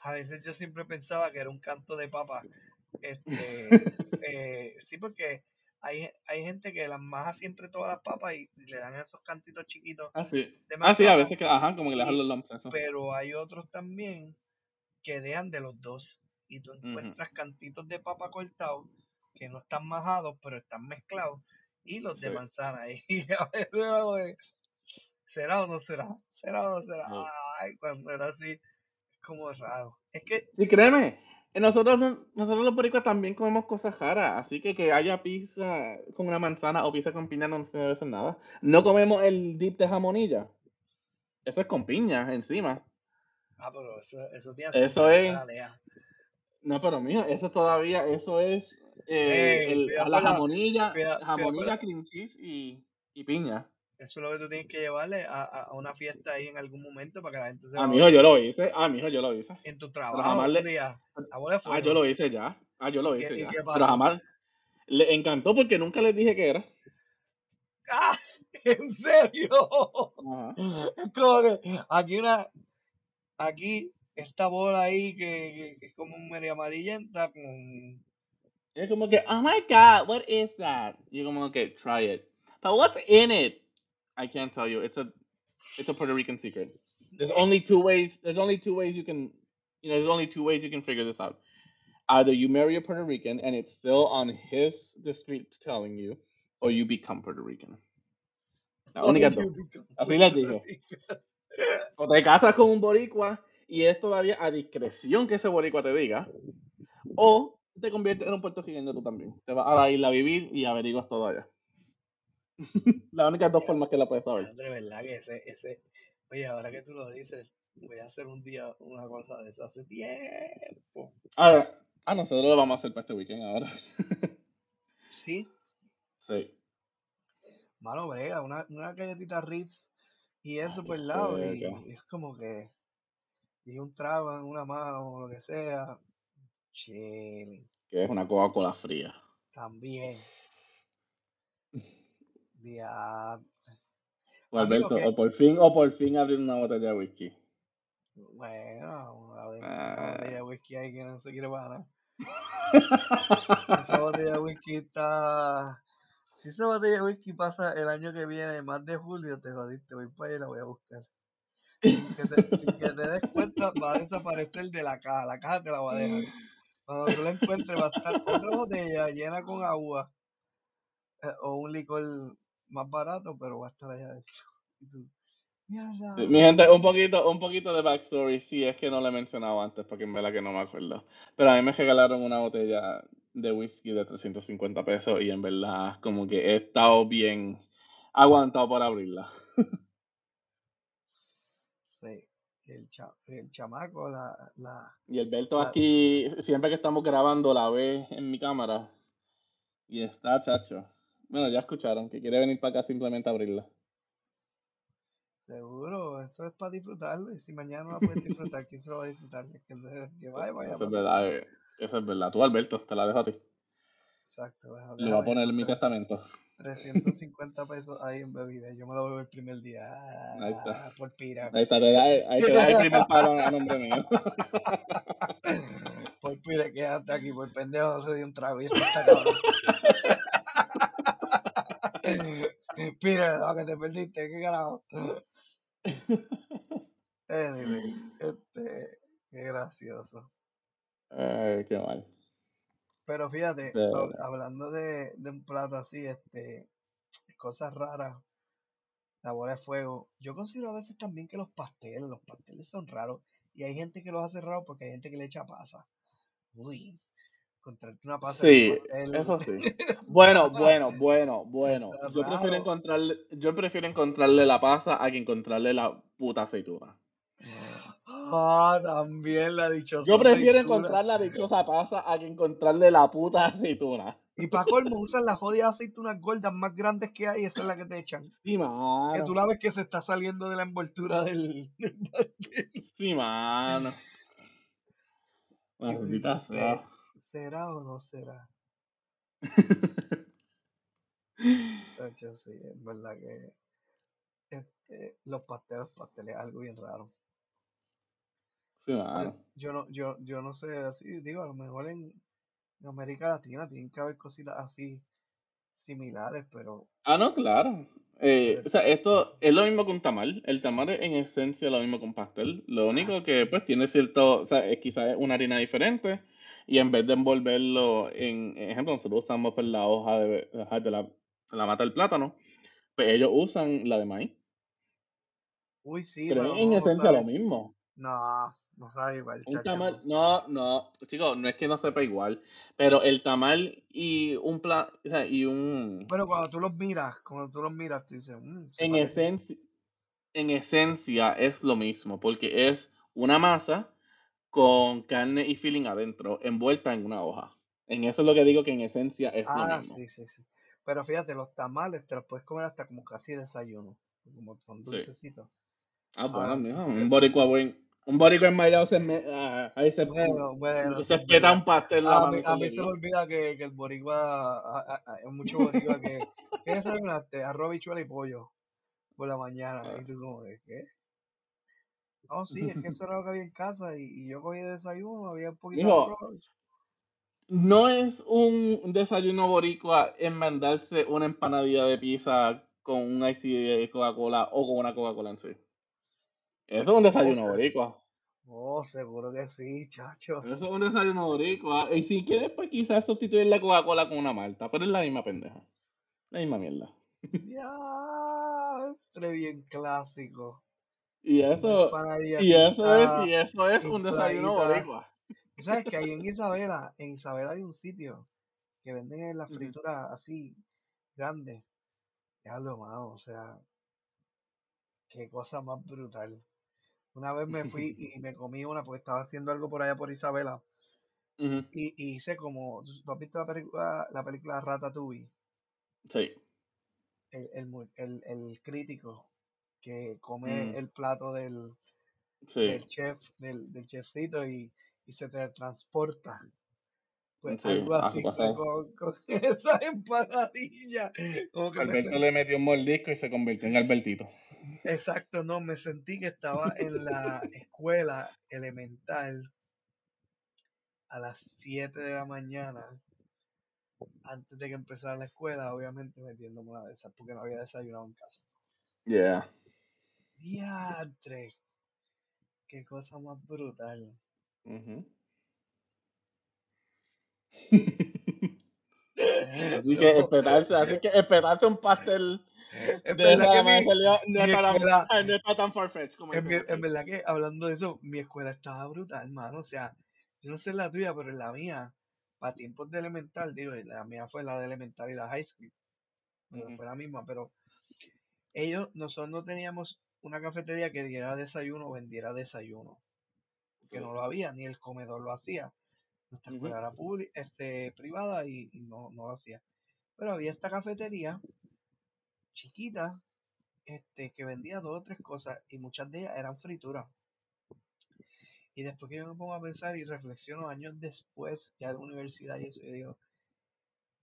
A veces yo siempre pensaba que era un canto de papa. Este, eh, sí, porque hay, hay gente que las maja siempre todas las papas y, le dan esos cantitos chiquitos. Ah, sí. ah, sí, a veces que, ajá, como que le dejan los lumps. Eso. Pero hay otros también que dejan de los dos. Y tú encuentras cantitos de papa cortados que no están majados, pero están mezclados. Y los de manzana. Y a veces, ¿será o no será? ¿Será o no será? Ay, cuando era así, es como raro. Es que. Sí, créeme, nosotros, nosotros los boricuas también comemos cosas raras, así que que haya pizza con una manzana o pizza con piña no nos debe hacer nada. No comemos el dip de jamonilla. Eso es con piña encima. Ah, pero eso, eso tiene Eso es. No, pero mío, eso todavía, eso es eh, la jamonilla, jamonilla, cream cheese y, y piña. Eso es lo que tú tienes que llevarle a, a, una fiesta ahí en algún momento para que la gente se Ah, mijo, yo lo hice. Ah, mijo, yo lo hice. En tu trabajo, le... día. Ah, yo lo hice ya. Ah, yo lo hice ya. Pero jamás le encantó porque nunca les dije que era. ¡Ah! ¿En serio? Como que aquí una. Aquí, esta bola ahí que, que es como medio amarillenta con. Es como que, oh my god, what is that? Y yo como que, try it. But what's in it? I can't tell you. It's a it's a Puerto Rican secret. There's only two ways. There's only two ways you can, you know, there's only two ways you can figure this out. Either you marry a Puerto Rican and it's still on his discreet telling you, or you become Puerto Rican. Única dos. Así les dije. O te casas con un boricua y es todavía a discreción que ese boricua te diga, o te conviertes en un puertorriqueño tú también. Te vas a la isla a vivir y averiguas todo allá. Las únicas dos formas que la puedes saber. De verdad que ese, ese, oye, ahora que tú lo dices, voy a hacer un día una cosa de eso hace tiempo. Ah, ah nosotros lo vamos a hacer para este weekend ahora. ¿Sí? Sí. Malo brega, una, una galletita Ritz y eso por el lado y, es como que y un trago en una mano o lo que sea. Chile. Que es una Coca-Cola fría. También. Día. O Alberto, o por fin, o por fin abrir una botella de whisky. Bueno, a ver, una botella de whisky hay que no se quiere para si esa botella de whisky está. Si esa botella de whisky pasa el año que viene, más de julio, te jodiste, voy para allá y la voy a buscar. Sin que, te, que te des cuenta, va a desaparecer de la caja. La caja te la voy a dejar. Cuando tú la encuentres, va a estar otra botella llena con agua eh, o un licor más barato, pero va a estar allá adentro. Mi gente, un poquito, un poquito de backstory, sí, es que no lo he mencionado antes, porque en verdad que no me acuerdo. Pero a mí me regalaron una botella de whisky de 350 pesos y en verdad como que he estado bien aguantado por abrirla. Sí, el, el chamaco, la, la... Y el Berto aquí, siempre que estamos grabando, la ve en mi cámara. Y está, chacho. Bueno, ya escucharon que quiere venir para acá simplemente a abrirla. Seguro, eso es para disfrutarlo. Y si mañana no la puedes disfrutar, ¿quién se lo va a disfrutar? Que, que vaya, vaya. Eso es verdad, eh, eso es verdad. Tú, Alberto, te la dejo a ti. Exacto. Le voy a poner en mi testamento. 350 pesos ahí en bebida. Yo me lo bebo el primer día. ahí está. Por pira. Ahí está, te da, ahí te da el primer palo a nombre mío. por pira, quédate aquí. Por pendejo se dio un trago y está cabrón. Pira, lo que te perdiste, qué carajo. anyway, este, qué gracioso. Ay, qué mal. Pero fíjate, hablando de, de, un plato así, este, cosas raras, la bola de fuego. Yo considero a veces también que los pasteles, los pasteles son raros. Y hay gente que los hace raros porque hay gente que le echa pasa. Uy, una pasa. Sí, eso sí. Bueno, bueno, bueno, bueno. Yo prefiero encontrarle, yo prefiero encontrarle la pasa a que encontrarle la puta aceituna. Ah, también la dichosa. Yo prefiero encontrar la dichosa pasa a que encontrarle la puta aceituna. Y para colmo usan las jodidas aceitunas gordas más grandes que hay, esa es la que te echan. Sí, man. Que tú la ves que se está saliendo de la envoltura del, Sí, mano. Maldita sea. ¿Será o no será? Hecho, sí, es verdad que este, los pasteles, pasteles, algo bien raro. Sí, mano. Yo no, yo, yo no sé, así, digo, a lo mejor en, en América Latina tienen que haber cositas así similares, pero Ah, no, claro. Eh, o sea, esto es lo mismo un tamal. El tamal es en esencia lo mismo un pastel. Lo único que pues tiene cierto, o sea, es quizás una harina diferente y en vez de envolverlo en, ejemplo, nosotros usamos pues, la hoja de, de la, la mata del plátano, pues ellos usan la de maíz. Uy, sí, Pero pero en esencia lo mismo. No, no sabe igual, Un tamal, no. no, chicos, no es que no sepa igual, pero el tamal y un pla, o sea, y un, Pero cuando tú los miras, cuando tú los miras, tú dices, mmm, en esencia, en esencia es lo mismo, porque es una masa con carne y filling adentro, envuelta en una hoja. En eso es lo que digo que en esencia es lo Ah, mismo. sí, sí, sí. Pero fíjate, los tamales te los puedes comer hasta como casi desayuno, como son Sí. dulcecitos. Ah, bueno, mijo, un boricua buen, un boricua enmaillado se me, ah, ahí se, bueno, bueno, sí se es peta un pastel la A mí, se a le mí se me olvida que, que el boricua, hay mucho boricua que, ¿qué desayunaste? Arroz, bichuela y pollo por la mañana. Ah. Y tú como, ¿qué? No, sí, es que eso era lo que había en casa y, y yo cogí de desayuno, había un poquito de arroz. no es un desayuno boricua enmendarse una empanadilla de pizza con un ice de Coca-Cola o con una Coca-Cola en sí. Eso es un Oh, desayuno se- boricua. oh, seguro que sí, chacho. Eso es un desayuno boricua. Y si quieres, pues quizás sustituir la Coca-Cola con una malta, pero es la misma pendeja. La misma mierda. Ya, entre bien clásico. Y eso, y eso es, y eso es un desayuno boricua. Sabes que ahí en Isabela, en Isabela hay un sitio que venden en la fritura así, grande. Diablo, mano, o sea, qué cosa más brutal. Una vez me fui y me comí una porque estaba haciendo algo por allá por Isabela y, y hice como, ¿tú has visto la película, la película Ratatouille? Sí. El, el, el, el crítico que Mm, come el plato del, sí. del chef, del, del chefcito y, y se teletransporta. Pues Sí. algo así con, con esa empanadilla. Como que me Alberto le metió un mordisco y se convirtió en Albertito. Exacto, no, me sentí que estaba en la escuela elemental a las 7 de la mañana, antes de que empezara la escuela, obviamente metiéndome una de esas porque no había desayunado en casa. Yeah. Diantre, qué cosa más brutal. Ujú. Así que No, espetarse, así que espetarse un pastel de verdad esa que mi, salió no mi está tan, escuela, ay, no está tan farfetch como en, mi- en verdad que hablando de eso, mi escuela estaba brutal, hermano. O sea, yo no sé en la tuya, pero en la mía, para tiempos de elemental, digo, la mía fue la de elemental y la high school, fue la misma, pero ellos, nosotros no teníamos una cafetería que diera desayuno o vendiera desayuno, porque no lo había, ni el comedor lo hacía. Nuestra escuela era este, privada y, y no, no lo hacía. Pero había esta cafetería chiquita este, que vendía dos o tres cosas y muchas de ellas eran frituras. Y después que yo me pongo a pensar y reflexiono años después, ya de la universidad y eso, yo digo,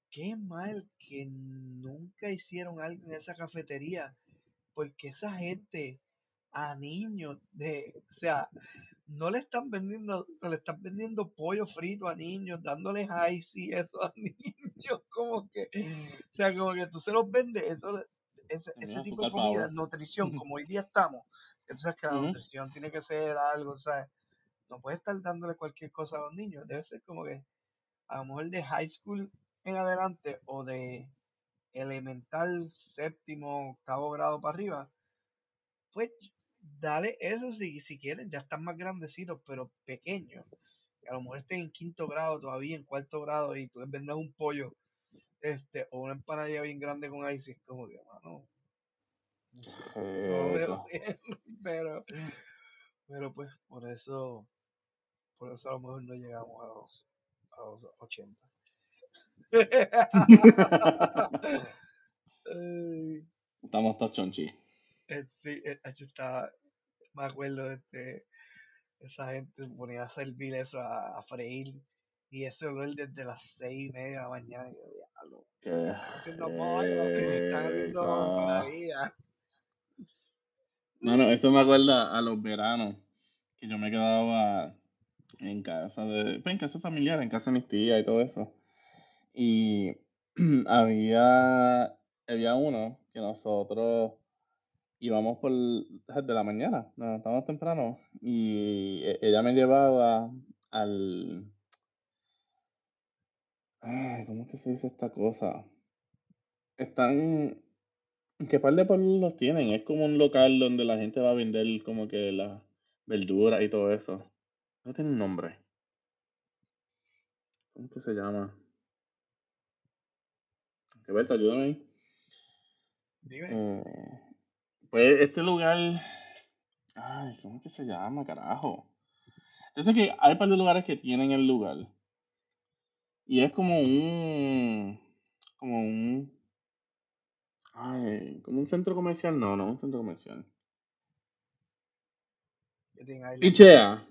qué mal que nunca hicieron algo en esa cafetería, porque esa gente a niños de, o sea, no le están vendiendo, no le están vendiendo pollo frito a niños, dándoles ice y eso a niños, como que, o sea, como que tú se los vendes, eso, ese, ese tipo de comida, nutrición, como hoy día estamos, entonces que la nutrición tiene que ser algo, o sea, no puedes estar dándole cualquier cosa a los niños, debe ser como que a lo mejor de high school en adelante o de elemental, séptimo, octavo grado para arriba, pues dale eso si, si quieren, ya están más grandecitos, pero pequeños. A lo mejor estén en quinto grado todavía, en cuarto grado, y tú les vendas un pollo este o una empanadilla bien grande con es como que, mano, no veo bien, pero, pero pues por eso, por eso a lo mejor no llegamos a los, a los 80. Ay, Estamos todos chonchi. Eh, sí, eh, hecho está, me acuerdo de este, esa gente ponía a servir eso a, a freír y ese olor desde las seis y media de la mañana. Y yo, diablo, ¿Qué están haciendo pollo, están haciendo eso? empanadillas. Mano, eso me acuerda a los veranos que yo me quedaba en casa de, pues en casa familiar, en casa de mis tías y todo eso. Y había, había uno que nosotros íbamos por de la mañana, nos levantábamos temprano y e- ella me llevaba al, ay, ¿cómo es que se dice esta cosa? Están, ¿qué par de pueblos los tienen? Es como un local donde la gente va a vender como que las verduras y todo eso. No tiene un nombre. ¿Cómo que se llama? Roberto, ayúdame. Dime, Eh, pues este lugar. Ay, ¿cómo es que se llama, carajo? Yo sé que hay par de lugares que tienen el lugar. Y es como un. Como un. Ay, como un centro comercial. No, no, un centro comercial. Pichea.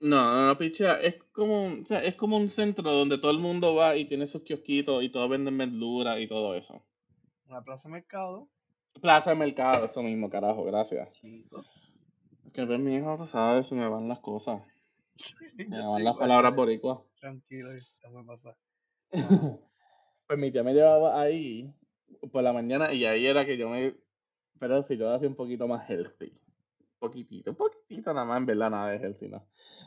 No, no, no, Pichea. Es como, un- o sea, es como un centro donde todo el mundo va y tiene sus kiosquitos y todos venden verduras y todo eso. una plaza de mercado. Plaza de mercado, eso mismo, carajo, gracias. Que ves, mi hijo, sabes, se me van las cosas. Se me van las palabras eh, boricuas. Tranquilo, déjame pasar. Pues mi tía me llevaba ahí por la mañana y ahí era que yo me... Pero si yo hacía un poquito más healthy. Poquitito, un poquitito nada más, en verdad, nada de healthy, ¿no?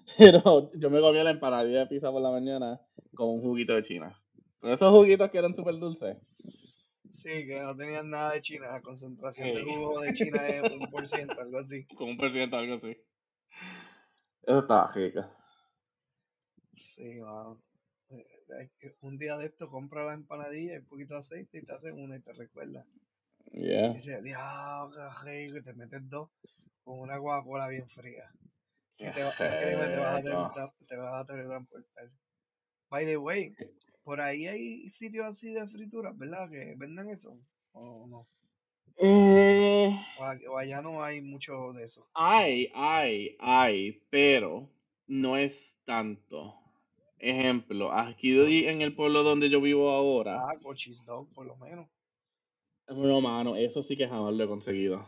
Pero yo me comía la empanadilla de pizza por la mañana con un juguito de china. Pero esos juguitos que eran súper dulces. Sí, que no tenían nada de China, la concentración de jugo de China es un por ciento, algo así. Con un por ciento, algo así. Eso estaba rico. Sí, mano. Eh, Un día de esto compra la empanadilla y un poquito de aceite y te hacen una y te recuerda. Y Yeah. dices, diablo, qué rico", y te metes dos con una Coca-Cola bien fría. Y te, va- te vas a rico. teletran- te vas a teletransportar. By the way, por ahí hay sitios así de frituras, ¿verdad? Que vendan eso. O no. Eh, O, allá no hay mucho de eso. hay, hay, hay, pero no es tanto. Ejemplo, aquí en el pueblo donde yo vivo ahora, Ah, con cheese dog, por lo menos. no, mano, eso sí que jamás lo he conseguido.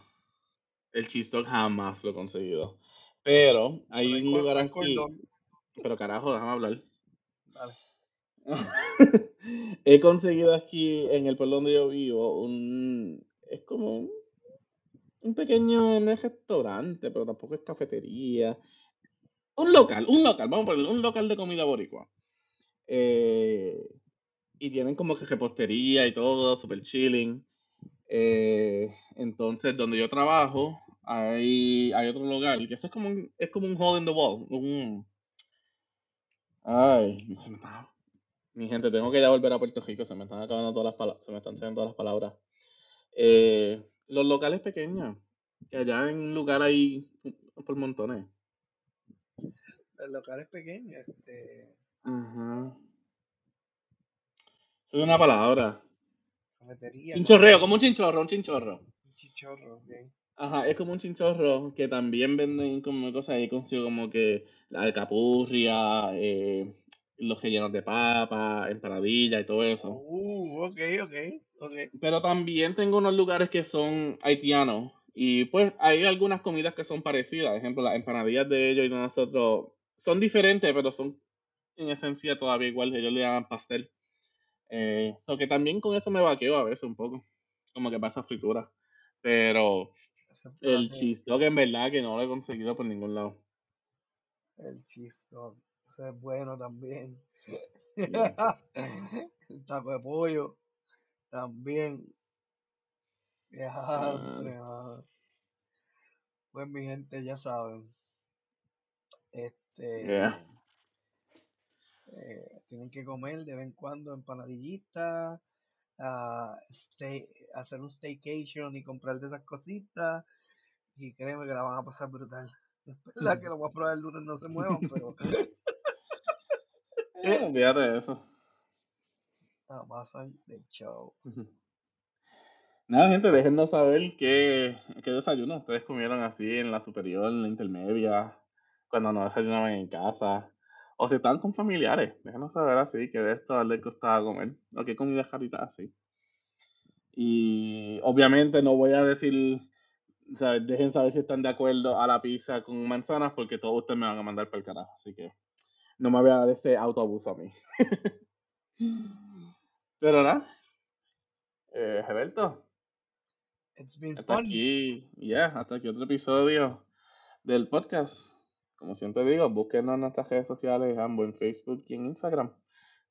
El cheese dog jamás lo he conseguido. Pero hay Pero un lugar aquí, pero carajo, déjame hablar. He conseguido aquí en el pueblo donde yo vivo un, es como un, pequeño, no es restaurante, pero tampoco es cafetería. Un local, un local, vamos a ponerle, un local de comida boricua. Eh, y tienen como que repostería y todo, super chilling. Eh, entonces, donde yo trabajo, hay, hay otro lugar, que eso es como un, es como un hole in the wall. Ay, se me está- mi gente, tengo que ya volver a Puerto Rico, se me están acabando todas las palabras, se me están saliendo todas las palabras. Eh, los locales pequeños, que allá en un lugar hay por montones. El local es pequeño. Este, Ajá. Eso es una palabra. cafetería. Chinchorreo, como un chinchorro, un chinchorro. Un chichorro, ok. Ajá, es como un chinchorro que también venden como cosas ahí consigo como que la alcapurria, eh, los rellenos de papa, empanadilla y todo eso. Uh, ok, ok, ok. Pero también tengo unos lugares que son haitianos y pues hay algunas comidas que son parecidas. Por ejemplo, las empanadillas de ellos y de nosotros son diferentes, pero son en esencia todavía igual. Ellos le llaman pastel. Eh, so que también con eso me vaqueo a veces un poco, como que pasa fritura. Pero el cheese dog en verdad que no lo he conseguido por ningún lado. El cheese dog. Ese es bueno también. Yeah. El taco de pollo. También. Ah. Pues mi gente, ya saben. Este. eh, tienen que comer de vez en cuando empanadillitas, stay- hacer un staycation y comprar de esas cositas y créeme que la van a pasar brutal. Es verdad que lo más probable el lunes no se muevan, pero Eh, de eso. la de show. Nada, gente, déjennos saber qué, qué desayuno ustedes comieron así en la superior, en la intermedia. cuando no desayunaban en casa. O si estaban con familiares, déjanos saber así que de esto les gustaba comer. O qué comida jarita así. Y obviamente no voy a decir, o sea, dejen saber si están de acuerdo a la pizza con manzanas porque todos ustedes me van a mandar para el carajo. Así que no me voy a dar ese autobús a mí. Pero nada. Eh. It's been Hasta aquí, ya, hasta aquí otro episodio del podcast. Como siempre digo, búsquenos en nuestras redes sociales, ambos en Facebook y en Instagram,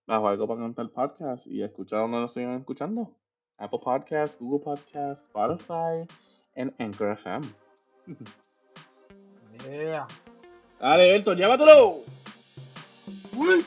bajo algo para contar podcast y escuchar donde nos sigan escuchando. Apple Podcasts, Google Podcasts, Spotify and Anchor FM. Yeah. Dale, Berto, llévatelo. Uy.